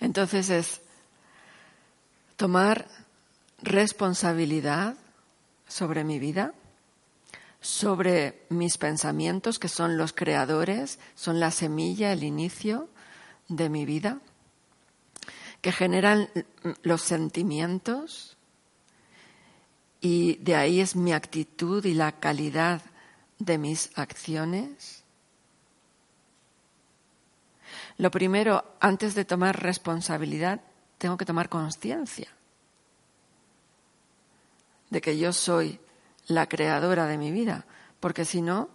Entonces es tomar responsabilidad sobre mi vida, sobre mis pensamientos, que son los creadores, son la semilla, el inicio de mi vida, que generan los sentimientos y de ahí es mi actitud y la calidad de mis acciones. Lo primero, antes de tomar responsabilidad, tengo que tomar conciencia de que yo soy la creadora de mi vida, porque si no,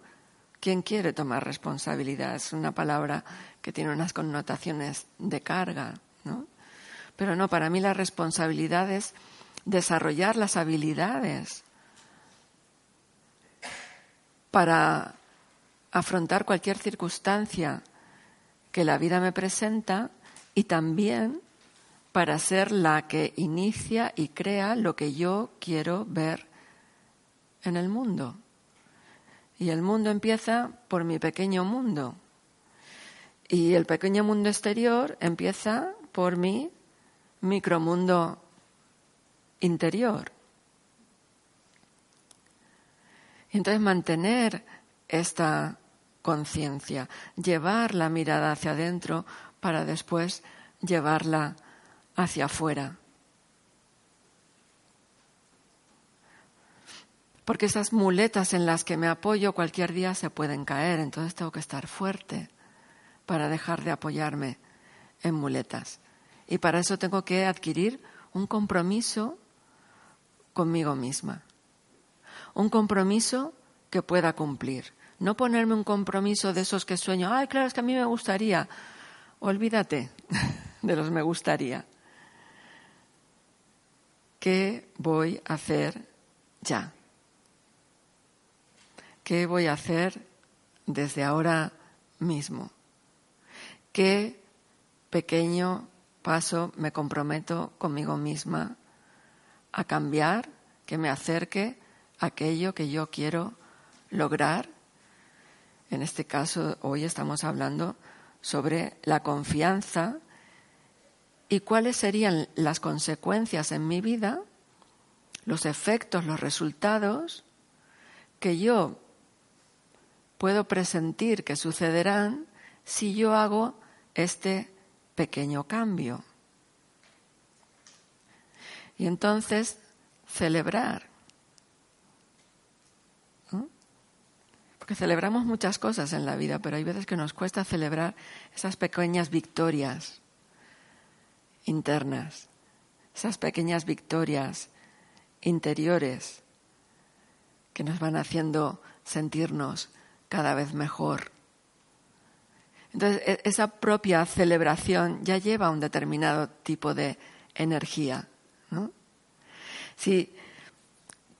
¿quién quiere tomar responsabilidad? Es una palabra que tiene unas connotaciones de carga, ¿no? Pero no, para mí la responsabilidad es desarrollar las habilidades para afrontar cualquier circunstancia que la vida me presenta y también para ser la que inicia y crea lo que yo quiero ver en el mundo. Y el mundo empieza por mi pequeño mundo. Y el pequeño mundo exterior empieza por mi micromundo interior. Entonces mantener esta conciencia, llevar la mirada hacia adentro para después llevarla hacia afuera. Porque esas muletas en las que me apoyo cualquier día se pueden caer, entonces tengo que estar fuerte para dejar de apoyarme en muletas. Y para eso tengo que adquirir un compromiso conmigo misma. Un compromiso que pueda cumplir. No ponerme un compromiso de esos que sueño, ay, claro, es que a mí me gustaría. Olvídate de los me gustaría. ¿Qué voy a hacer ya? ¿Qué voy a hacer desde ahora mismo? ¿Qué pequeño paso me comprometo conmigo misma a cambiar, que me acerque a aquello que yo quiero lograr? En este caso, hoy estamos hablando sobre la confianza y cuáles serían las consecuencias en mi vida, los efectos, los resultados que yo puedo presentir que sucederán si yo hago este pequeño cambio. Y entonces celebrar. Porque celebramos muchas cosas en la vida, pero hay veces que nos cuesta celebrar esas pequeñas victorias internas, esas pequeñas victorias interiores que nos van haciendo sentirnos cada vez mejor. Entonces, e-, esa propia celebración ya lleva un determinado tipo de energía. Si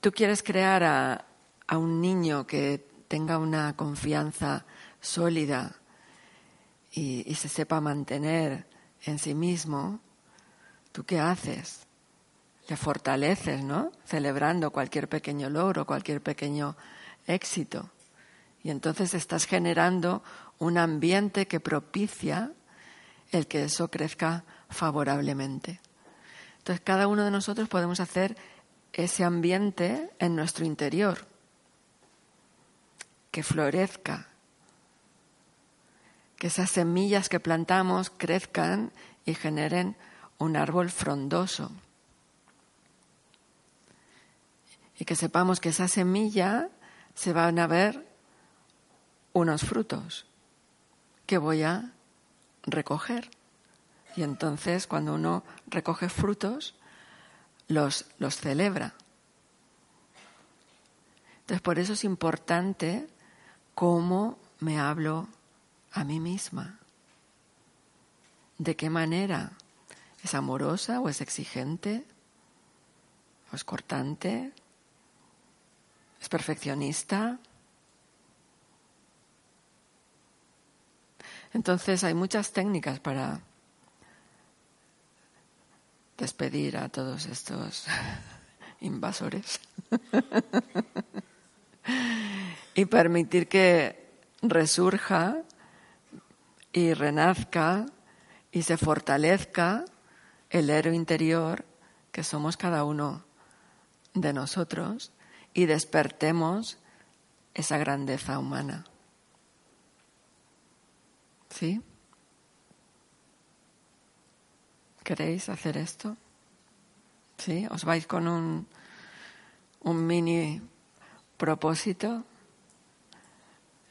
tú quieres crear a, un niño que tenga una confianza sólida y, y se sepa mantener en sí mismo, ¿Tú qué haces? Le fortaleces, ¿no? Celebrando cualquier pequeño logro, cualquier pequeño éxito. Y entonces estás generando un ambiente que propicia el que eso crezca favorablemente. Entonces cada uno de nosotros podemos hacer ese ambiente en nuestro interior, que florezca, que esas semillas que plantamos crezcan y generen un árbol frondoso. Y que sepamos que esa semilla se van a ver unos frutos que voy a recoger. Y entonces cuando uno recoge frutos, los, los celebra. Entonces por eso es importante cómo me hablo a mí misma. ¿De qué manera? ¿Es amorosa o es exigente? ¿O es cortante? ¿Es perfeccionista? Entonces hay muchas técnicas para despedir a todos estos invasores. y permitir que resurja y renazca y se fortalezca el héroe interior que somos cada uno de nosotros y despertemos esa grandeza humana. ¿Sí? ¿Queréis hacer esto? ¿Sí? ¿Os vais con un, un mini propósito?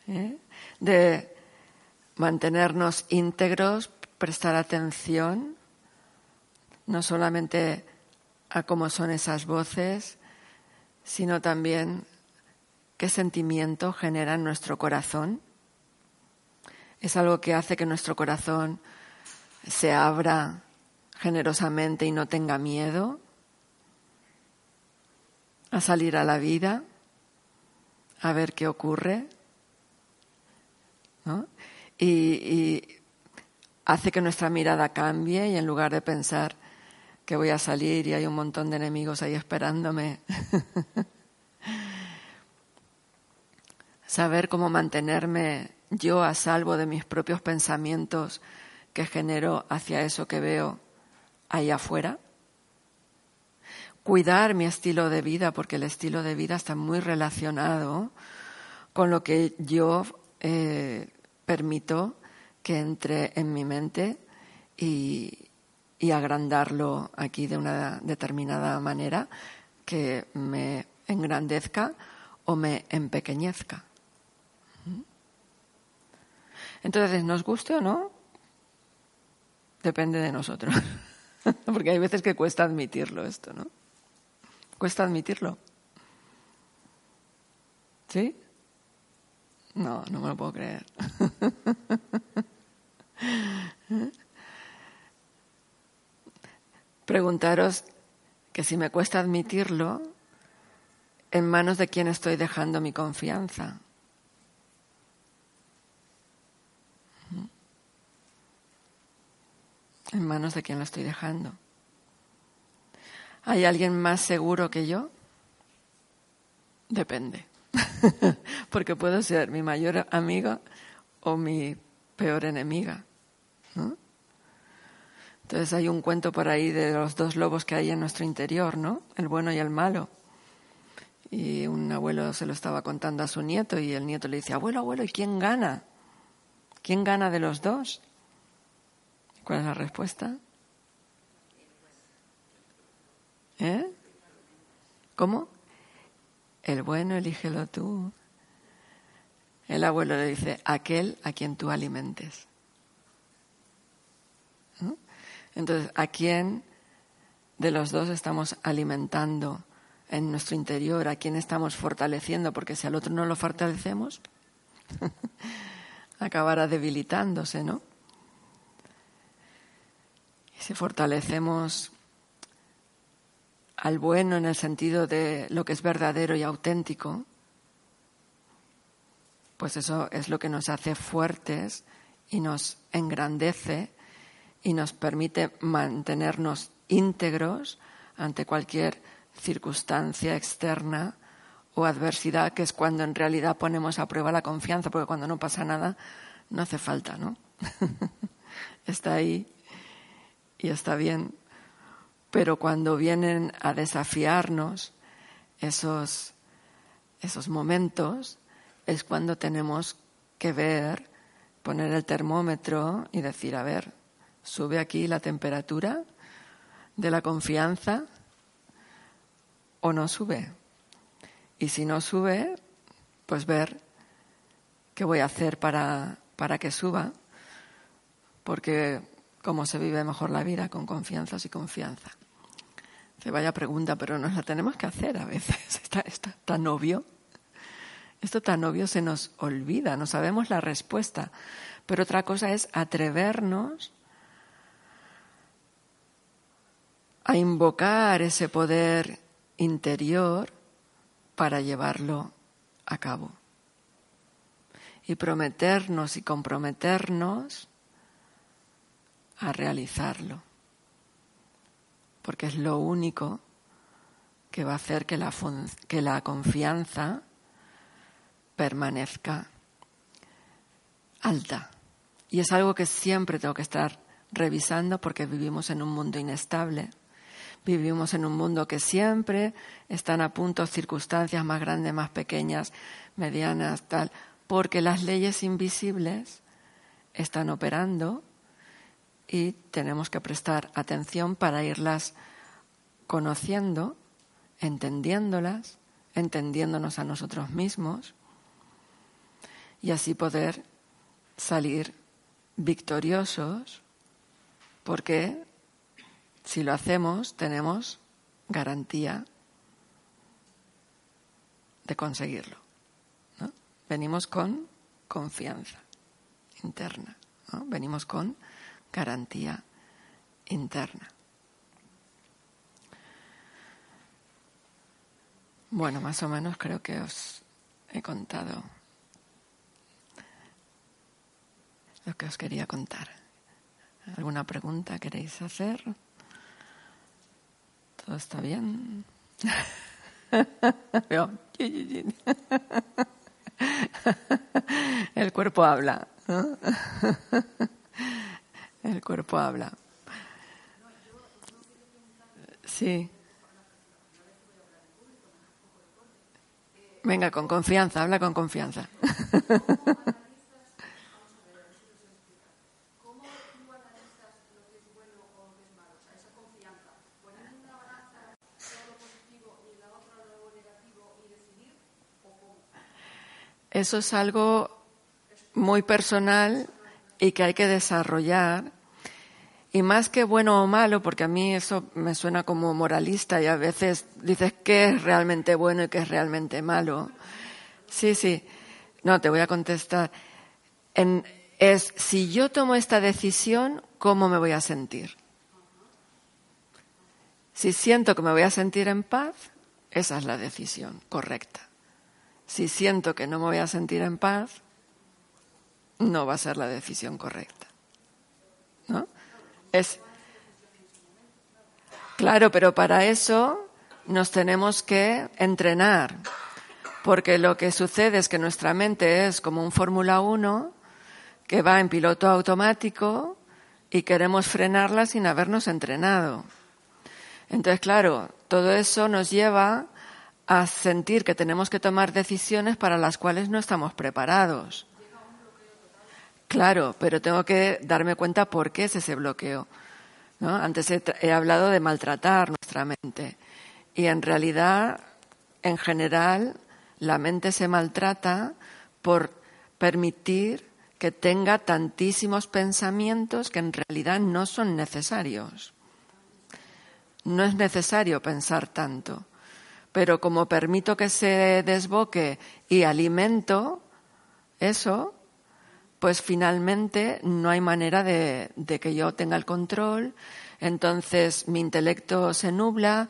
¿Eh? De mantenernos íntegros, prestar atención, no solamente a cómo son esas voces, sino también qué sentimiento genera en nuestro corazón. Es algo que hace que nuestro corazón se abra generosamente y no tenga miedo a salir a la vida, a ver qué ocurre. Y, y, hace que nuestra mirada cambie y en lugar de pensar que voy a salir y hay un montón de enemigos ahí esperándome, saber cómo mantenerme yo a salvo de mis propios pensamientos que genero hacia eso que veo ahí afuera. Cuidar mi estilo de vida, porque el estilo de vida está muy relacionado con lo que yo eh, permito que entre en mi mente y, y agrandarlo aquí de una determinada manera que me engrandezca o me empequeñezca. Entonces, nos guste o no, depende de nosotros. Porque hay veces que cuesta admitirlo esto, ¿no? Cuesta admitirlo. ¿Sí? No, no me lo puedo creer. Preguntaros que si me cuesta admitirlo, en manos de quién estoy dejando mi confianza. ¿En manos de quién lo estoy dejando? ¿Hay alguien más seguro que yo? Depende. Porque puedo ser mi mayor amiga o mi peor enemiga. Entonces hay un cuento por ahí de los dos lobos que hay en nuestro interior, ¿no? El bueno y el malo. Y un abuelo se lo estaba contando a su nieto y el nieto le dice, abuelo, abuelo, ¿y quién gana? ¿Quién gana de los dos? ¿Cuál es la respuesta? ¿Eh? ¿Cómo? El bueno, elígelo tú. El abuelo le dice, aquel a quien tú alimentes. Entonces, ¿a quién de los dos estamos alimentando en nuestro interior? ¿A quién estamos fortaleciendo? Porque si al otro no lo fortalecemos, acabará debilitándose, ¿no? Si fortalecemos al bueno en el sentido de lo que es verdadero y auténtico, pues eso es lo que nos hace fuertes y nos engrandece y nos permite mantenernos íntegros ante cualquier circunstancia externa o adversidad, que es cuando en realidad ponemos a prueba la confianza, porque cuando no pasa nada no hace falta, ¿no? Está ahí y está bien, pero cuando vienen a desafiarnos esos, esos momentos, es cuando tenemos que ver, poner el termómetro y decir, a ver, sube aquí la temperatura de la confianza o no sube. Y si no sube, pues ver qué voy a hacer para, para que suba, porque cómo se vive mejor la vida con confianzas y confianza. Se vaya pregunta, pero nos la tenemos que hacer a veces. Está, tan obvio. Esto tan obvio se nos olvida, no sabemos la respuesta. Pero otra cosa es atrevernos a invocar ese poder interior para llevarlo a cabo. Y prometernos y comprometernos a realizarlo, porque es lo único que va a hacer que la, que la confianza permanezca alta. Y es algo que siempre tengo que estar revisando porque vivimos en un mundo inestable. Vivimos en un mundo que siempre están a punto circunstancias más grandes, más pequeñas, medianas, tal, porque las leyes invisibles están operando y tenemos que prestar atención para irlas conociendo, entendiéndolas, entendiéndonos a nosotros mismos y así poder salir victoriosos porque si lo hacemos tenemos garantía de conseguirlo. Venimos con confianza interna, venimos con garantía interna. Bueno, más o menos creo que os he contado lo que os quería contar. ¿Alguna pregunta queréis hacer? ¿Todo está bien? El cuerpo habla. El cuerpo habla. Sí. Venga, con confianza, habla con confianza. Eso es algo muy personal y que hay que desarrollar. Y más que bueno o malo, porque a mí eso me suena como moralista y a veces dices qué es realmente bueno y qué es realmente malo. Sí, sí. No, te voy a contestar. es si yo tomo esta decisión, ¿cómo me voy a sentir? Si siento que me voy a sentir en paz, esa es la decisión correcta si siento que no me voy a sentir en paz, no va a ser la decisión correcta. ¿No? Es Claro, pero para eso nos tenemos que entrenar, porque lo que sucede es que nuestra mente es como un Fórmula 1 que va en piloto automático y queremos frenarla sin habernos entrenado. Entonces, claro, todo eso nos lleva a sentir que tenemos que tomar decisiones para las cuales no estamos preparados. Claro, pero tengo que darme cuenta por qué es ese bloqueo. Antes he, hablado de maltratar nuestra mente y en realidad, en general, la mente se maltrata por permitir que tenga tantísimos pensamientos que en realidad no son necesarios. No es necesario pensar tanto pero como permito que se desboque y alimento eso, pues finalmente no hay manera de, que yo tenga el control, entonces mi intelecto se nubla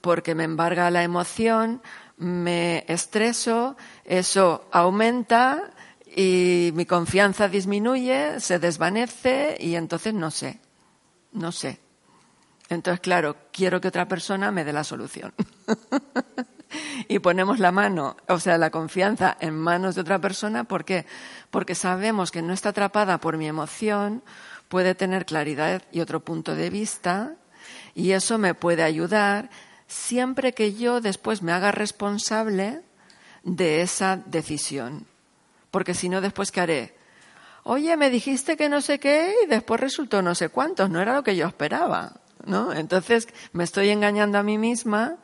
porque me embarga la emoción, me estreso, eso aumenta y mi confianza disminuye, se desvanece y entonces no sé, no sé. Entonces, claro, quiero que otra persona me dé la solución. y ponemos la mano, o sea, la confianza en manos de otra persona. ¿Por qué? Porque sabemos que no está atrapada por mi emoción, puede tener claridad y otro punto de vista, y eso me puede ayudar siempre que yo después me haga responsable de esa decisión. Porque si no, después, ¿qué haré? Oye, me dijiste que no sé qué y después resultó no sé cuántos, no era lo que yo esperaba. ¿no? Entonces me estoy engañando a mí misma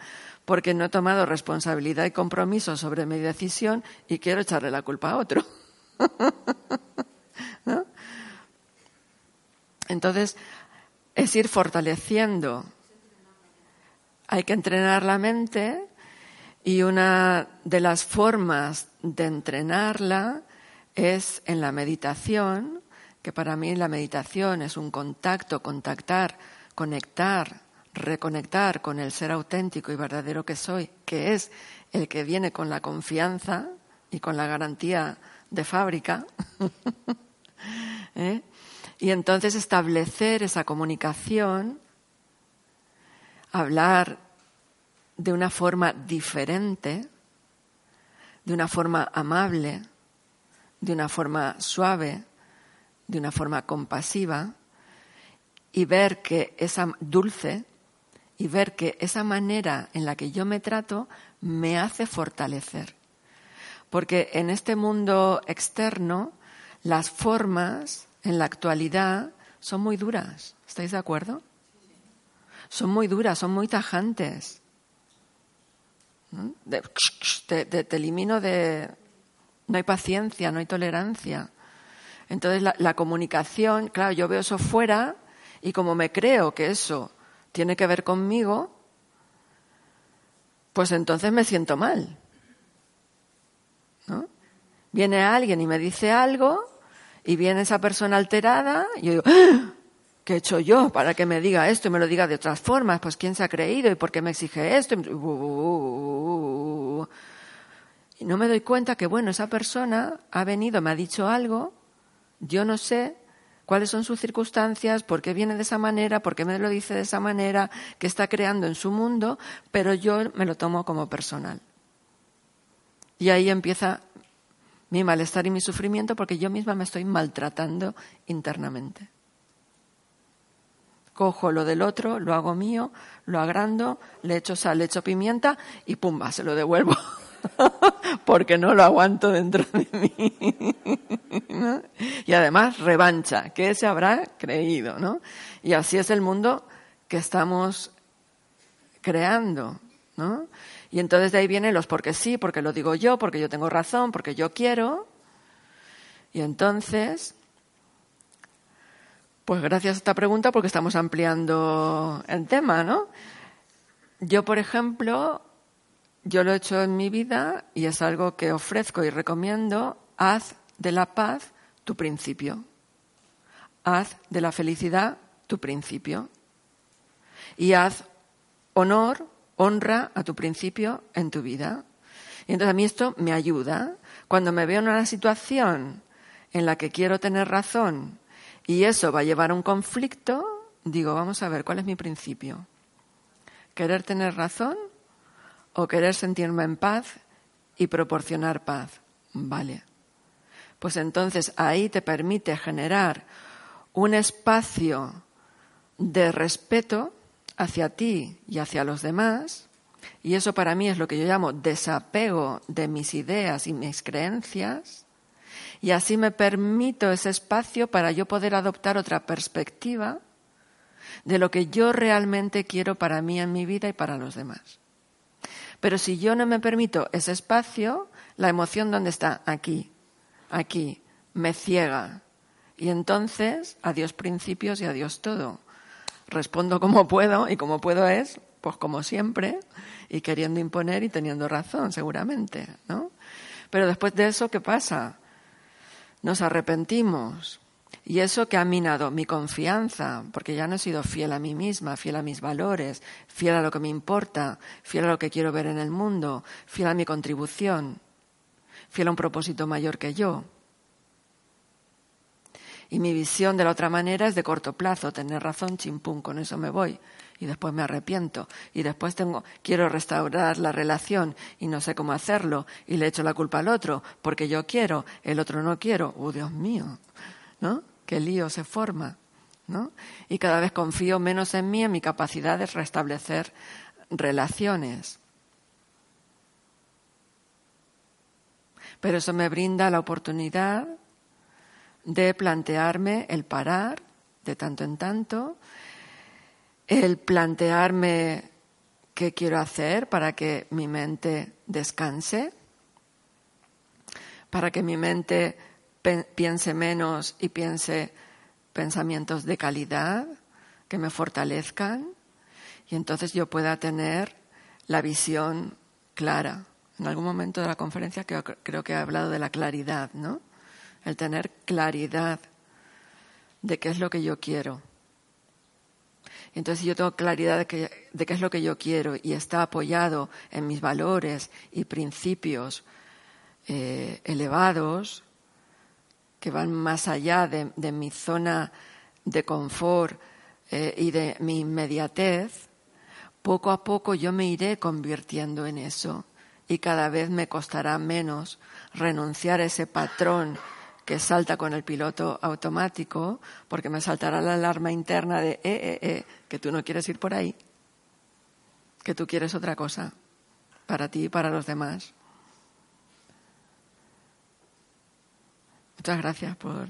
porque no he tomado responsabilidad y compromiso sobre mi decisión y quiero echarle la culpa a otro. Entonces, es ir fortaleciendo. Hay que entrenar la mente y una de las formas de entrenarla es en la meditación, que para mí la meditación es un contacto, contactar conectar, reconectar con el ser auténtico y verdadero que soy, que es el que viene con la confianza y con la garantía de fábrica. ¿eh? Y entonces establecer esa comunicación, hablar de una forma diferente, de una forma amable, de una forma suave, de una forma compasiva, y ver que esa dulce, y ver que esa manera en la que yo me trato me hace fortalecer. Porque en este mundo externo, las formas en la actualidad son muy duras. ¿Estáis de acuerdo? Son muy duras, son muy tajantes. te, elimino de... No hay paciencia, no hay tolerancia. Entonces la, comunicación, claro, yo veo eso fuera y como me creo que eso tiene que ver conmigo, pues entonces me siento mal. ¿No? Viene alguien y me dice algo y viene esa persona alterada y yo digo, ¡Ah! ¿qué he hecho yo para que me diga esto y me lo diga de otras formas? Pues quién se ha creído y por qué me exige esto. Y no me doy cuenta que, bueno, esa persona ha venido, me ha dicho algo, yo no sé cuáles son sus circunstancias, por qué viene de esa manera, por qué me lo dice de esa manera, qué está creando en su mundo, pero yo me lo tomo como personal. Y ahí empieza mi malestar y mi sufrimiento porque yo misma me estoy maltratando internamente. Cojo lo del otro, lo hago mío, lo agrando, le echo sal, le echo pimienta y pumba, se lo devuelvo. porque no lo aguanto dentro de mí. Y además, revancha, que se habrá creído, ¿no? Y así es el mundo que estamos creando, ¿no? Y entonces de ahí vienen los porque sí, porque lo digo yo, porque yo tengo razón, porque yo quiero. Y entonces, pues gracias a esta pregunta, porque estamos ampliando el tema, ¿no? Yo, por ejemplo, yo lo he hecho en mi vida y es algo que ofrezco y recomiendo, haz de la paz tu principio. Haz de la felicidad tu principio. Y haz honor honra a tu principio en tu vida. Y entonces a mí esto me ayuda. Cuando me veo en una situación en la que quiero tener razón y eso va a llevar a un conflicto, digo, vamos a ver, ¿cuál es mi principio? ¿Querer tener razón o querer sentirme en paz y proporcionar paz? Vale. Pues entonces ahí te permite generar un espacio de respeto hacia ti y hacia los demás, y eso para mí es lo que yo llamo desapego de mis ideas y mis creencias, y así me permito ese espacio para yo poder adoptar otra perspectiva de lo que yo realmente quiero para mí en mi vida y para los demás. Pero si yo no me permito ese espacio, la emoción ¿dónde está? Aquí, aquí, me ciega. Y entonces, adiós principios y adiós todo respondo como puedo y como puedo es, pues como siempre, y queriendo imponer y teniendo razón, seguramente, ¿no? Pero después de eso, ¿qué pasa? Nos arrepentimos. Y eso que ha minado mi confianza, porque ya no he sido fiel a mí misma, fiel a mis valores, fiel a lo que me importa, fiel a lo que quiero ver en el mundo, fiel a mi contribución, fiel a un propósito mayor que yo. Y mi visión de la otra manera es de corto plazo, tener razón, chimpún, con eso me voy. Y después me arrepiento. Y después tengo, quiero restaurar la relación y no sé cómo hacerlo. Y le echo la culpa al otro, porque yo quiero, el otro no quiero. ¡Oh, Dios mío! ¿No? Qué lío se forma. ¿No? Y cada vez confío menos en mí, en mi capacidad de restablecer relaciones. Pero eso me brinda la oportunidad de plantearme el parar de tanto en tanto, el plantearme qué quiero hacer para que mi mente descanse, para que mi mente piense menos y piense pensamientos de calidad que me fortalezcan y entonces yo pueda tener la visión clara. En algún momento de la conferencia creo que he hablado de la claridad, ¿no? el tener claridad de qué es lo que yo quiero. Entonces, si yo tengo claridad de, qué es lo que yo quiero y está apoyado en mis valores y principios eh, elevados, que van más allá de, mi zona de confort eh, y de mi inmediatez, poco a poco yo me iré convirtiendo en eso y cada vez me costará menos renunciar a ese patrón que salta con el piloto automático, porque me saltará la alarma interna de, eh, eh, eh, que tú no quieres ir por ahí, que tú quieres otra cosa, para ti y para los demás. Muchas gracias por,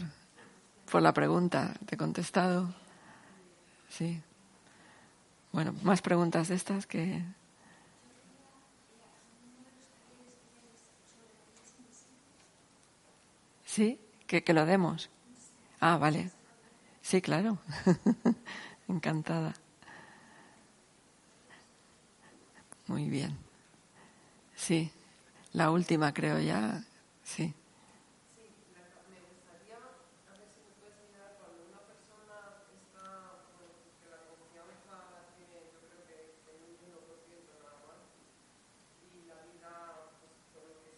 por la pregunta. ¿Te he contestado? Sí. Bueno, más preguntas de estas que. Sí, que, que lo demos. Ah, vale. Sí, claro. Encantada. Muy bien. Sí, la última creo ya. Sí. ¿No es él? La vida la ve muy oscura. Sí. ¿De qué manera se le puede, de alguna manera, hablar a esa persona para ayudarla a, despertar un poquito y seguir poquito a poco en esos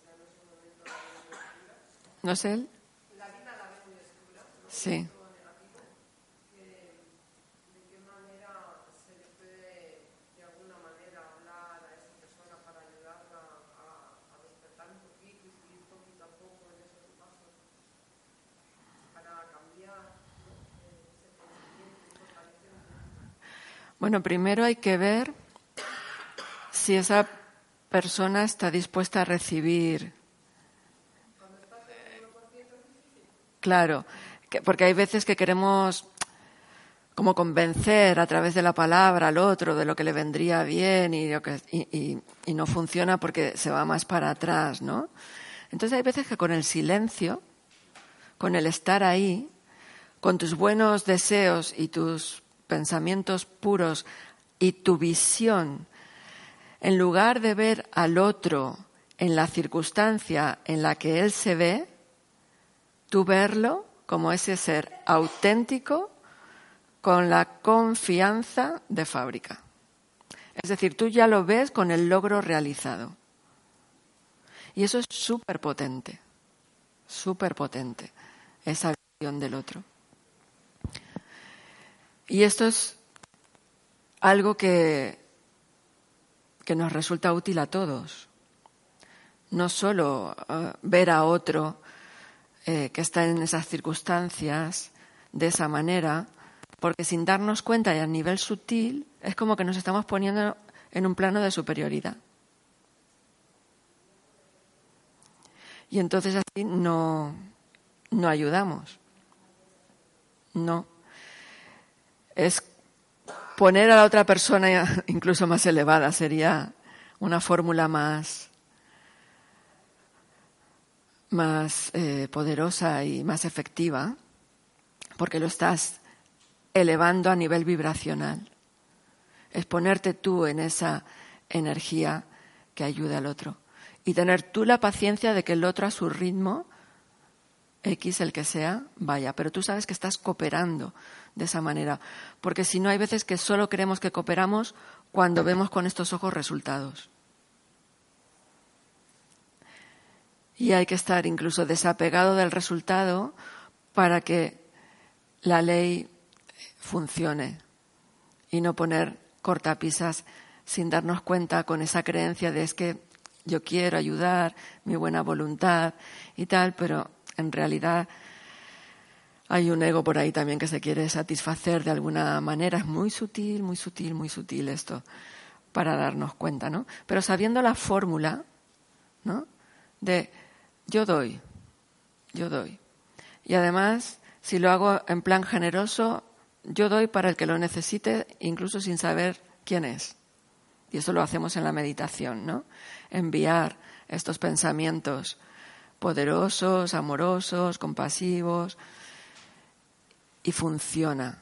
pasos para cambiar ese pensamiento y fortalecer Bueno, primero hay que ver si esa persona está dispuesta a recibir Claro, porque hay veces que queremos como convencer a través de la palabra al otro de lo que le vendría bien y, y, no funciona porque se va más para atrás, ¿no? Entonces hay veces que con el silencio, con el estar ahí, con tus buenos deseos y tus pensamientos puros y tu visión, en lugar de ver al otro en la circunstancia en la que él se ve, tú verlo como ese ser auténtico con la confianza de fábrica. Es decir, tú ya lo ves con el logro realizado. Y eso es súper potente, súper potente, esa visión del otro. Y esto es algo que, que nos resulta útil a todos. No solo eh, ver a otro eh, que está en esas circunstancias de esa manera, porque sin darnos cuenta y a nivel sutil es como que nos estamos poniendo en un plano de superioridad. Y entonces así no, no ayudamos. No. Es poner a la otra persona incluso más elevada, sería una fórmula más, más eh, poderosa y más efectiva, porque lo estás elevando a nivel vibracional. Es ponerte tú en esa energía que ayuda al otro. Y tener tú la paciencia de que el otro a su ritmo, X el que sea, vaya. Pero tú sabes que estás cooperando de esa manera. Porque si no, hay veces que solo creemos que cooperamos cuando vemos con estos ojos resultados. Y hay que estar incluso desapegado del resultado para que la ley funcione y no poner cortapisas sin darnos cuenta con esa creencia de es que yo quiero ayudar, mi buena voluntad y tal, pero en realidad hay un ego por ahí también que se quiere satisfacer de alguna manera. Es muy sutil, muy sutil, muy sutil esto para darnos cuenta, ¿no? Pero sabiendo la fórmula, ¿no? De yo doy, yo doy. Y además, si lo hago en plan generoso, yo doy para el que lo necesite, incluso sin saber quién es. Y eso lo hacemos en la meditación, ¿no? Enviar estos pensamientos poderosos, amorosos, compasivos, y funciona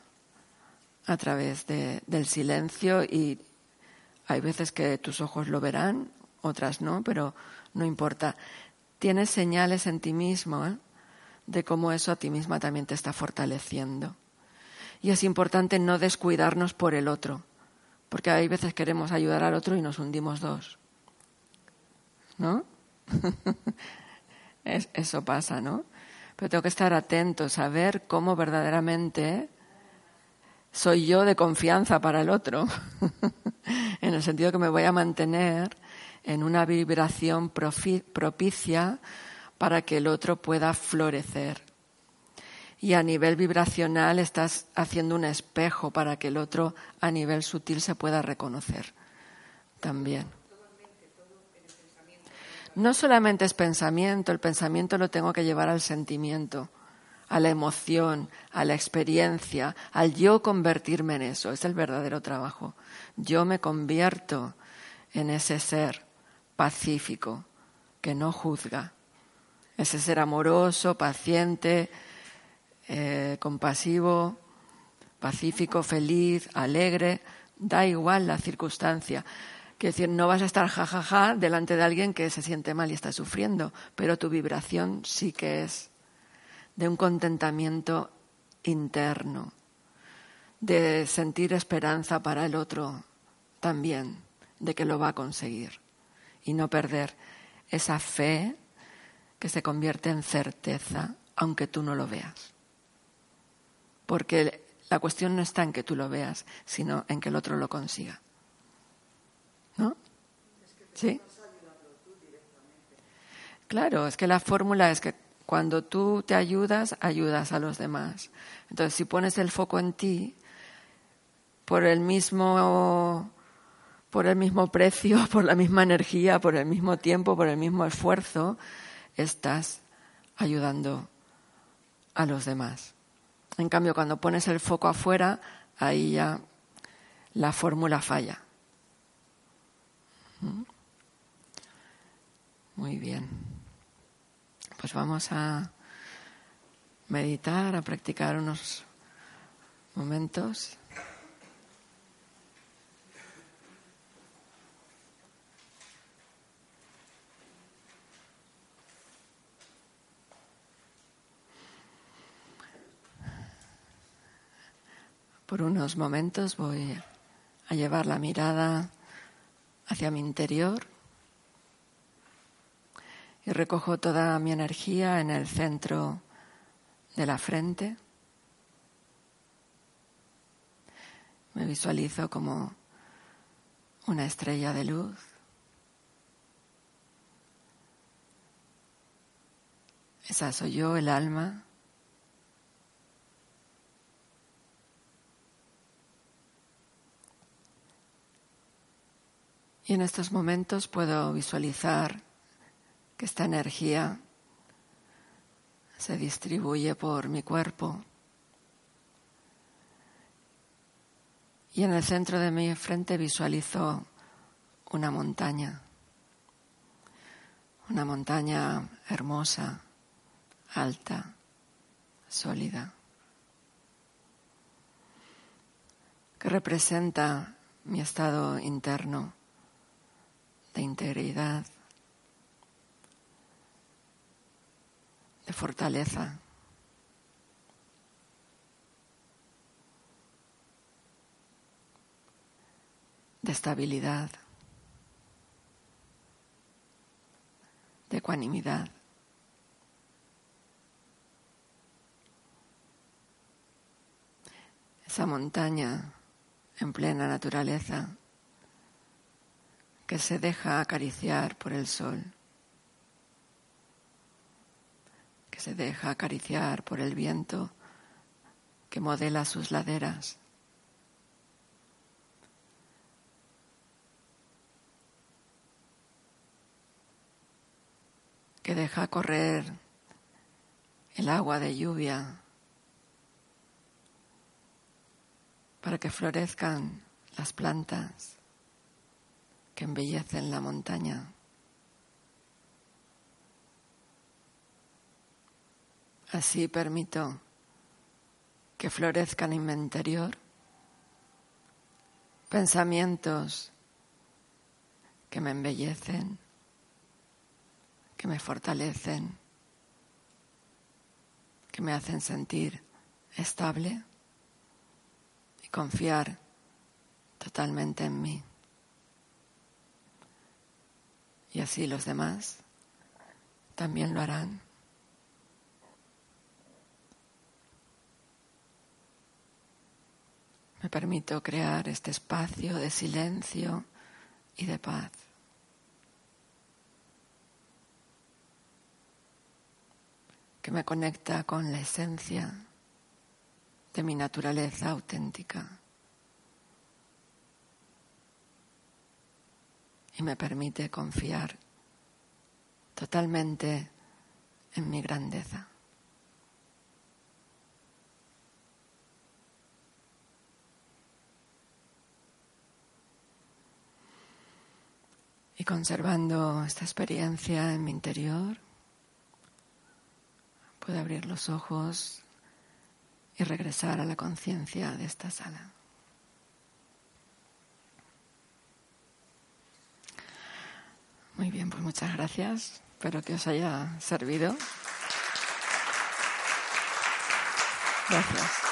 a través del silencio y hay veces que tus ojos lo verán, otras no, pero no importa tienes señales en ti mismo ¿eh? de cómo eso a ti misma también te está fortaleciendo. Y es importante no descuidarnos por el otro, porque hay veces queremos ayudar al otro y nos hundimos dos. ¿No? eso pasa, ¿no? Pero tengo que estar atento, saber cómo verdaderamente soy yo de confianza para el otro, en el sentido que me voy a mantener en una vibración propicia para que el otro pueda florecer. Y a nivel vibracional estás haciendo un espejo para que el otro a nivel sutil se pueda reconocer también. No solamente es pensamiento, el pensamiento lo tengo que llevar al sentimiento, a la emoción, a la experiencia, al yo convertirme en eso. Es el verdadero trabajo. Yo me convierto en ese ser pacífico que no juzga, ese ser amoroso, paciente, eh, compasivo, pacífico, feliz, alegre, da igual la circunstancia. Quiero decir, no vas a estar jajaja delante de alguien que se siente mal y está sufriendo, pero tu vibración sí que es de un contentamiento interno, de sentir esperanza para el otro también, de que lo va a conseguir y no perder esa fe que se convierte en certeza aunque tú no lo veas. Porque la cuestión no está en que tú lo veas, sino en que el otro lo consiga. ¿No? ¿Sí? Claro, es que la fórmula es que cuando tú te ayudas, ayudas a los demás. Entonces, si pones el foco en ti, por el mismo por el mismo precio, por la misma energía, por el mismo tiempo, por el mismo esfuerzo, estás ayudando a los demás. En cambio, cuando pones el foco afuera, ahí ya la fórmula falla. ¿Mm? Muy bien. Pues vamos a meditar, a practicar unos momentos. Por unos momentos voy a llevar la mirada hacia mi interior y recojo toda mi energía en el centro de la frente. Me visualizo como una estrella de luz. Esa soy yo, el alma. Y en estos momentos puedo visualizar que esta energía se distribuye por mi cuerpo. Y en el centro de mi frente visualizo una montaña, una montaña hermosa, alta, sólida, que representa mi estado interno de integridad, de fortaleza. de estabilidad, de ecuanimidad. Esa montaña en plena naturaleza que se deja acariciar por el sol, que se deja acariciar por el viento que modela sus laderas. que deja correr el agua de lluvia para que florezcan las plantas que embellecen la montaña. Así permito que florezcan en mi interior pensamientos que me embellecen, que me fortalecen, que me hacen sentir estable y confiar totalmente en mí y así los demás también lo harán. Me permito crear este espacio de silencio y de paz. que me conecta con la esencia de mi naturaleza auténtica. Y me permite confiar totalmente en mi grandeza. Y conservando esta experiencia en mi interior, puedo abrir los ojos y regresar a la conciencia de esta sala. Muy bien, pues muchas gracias. Espero que os haya servido. Gracias.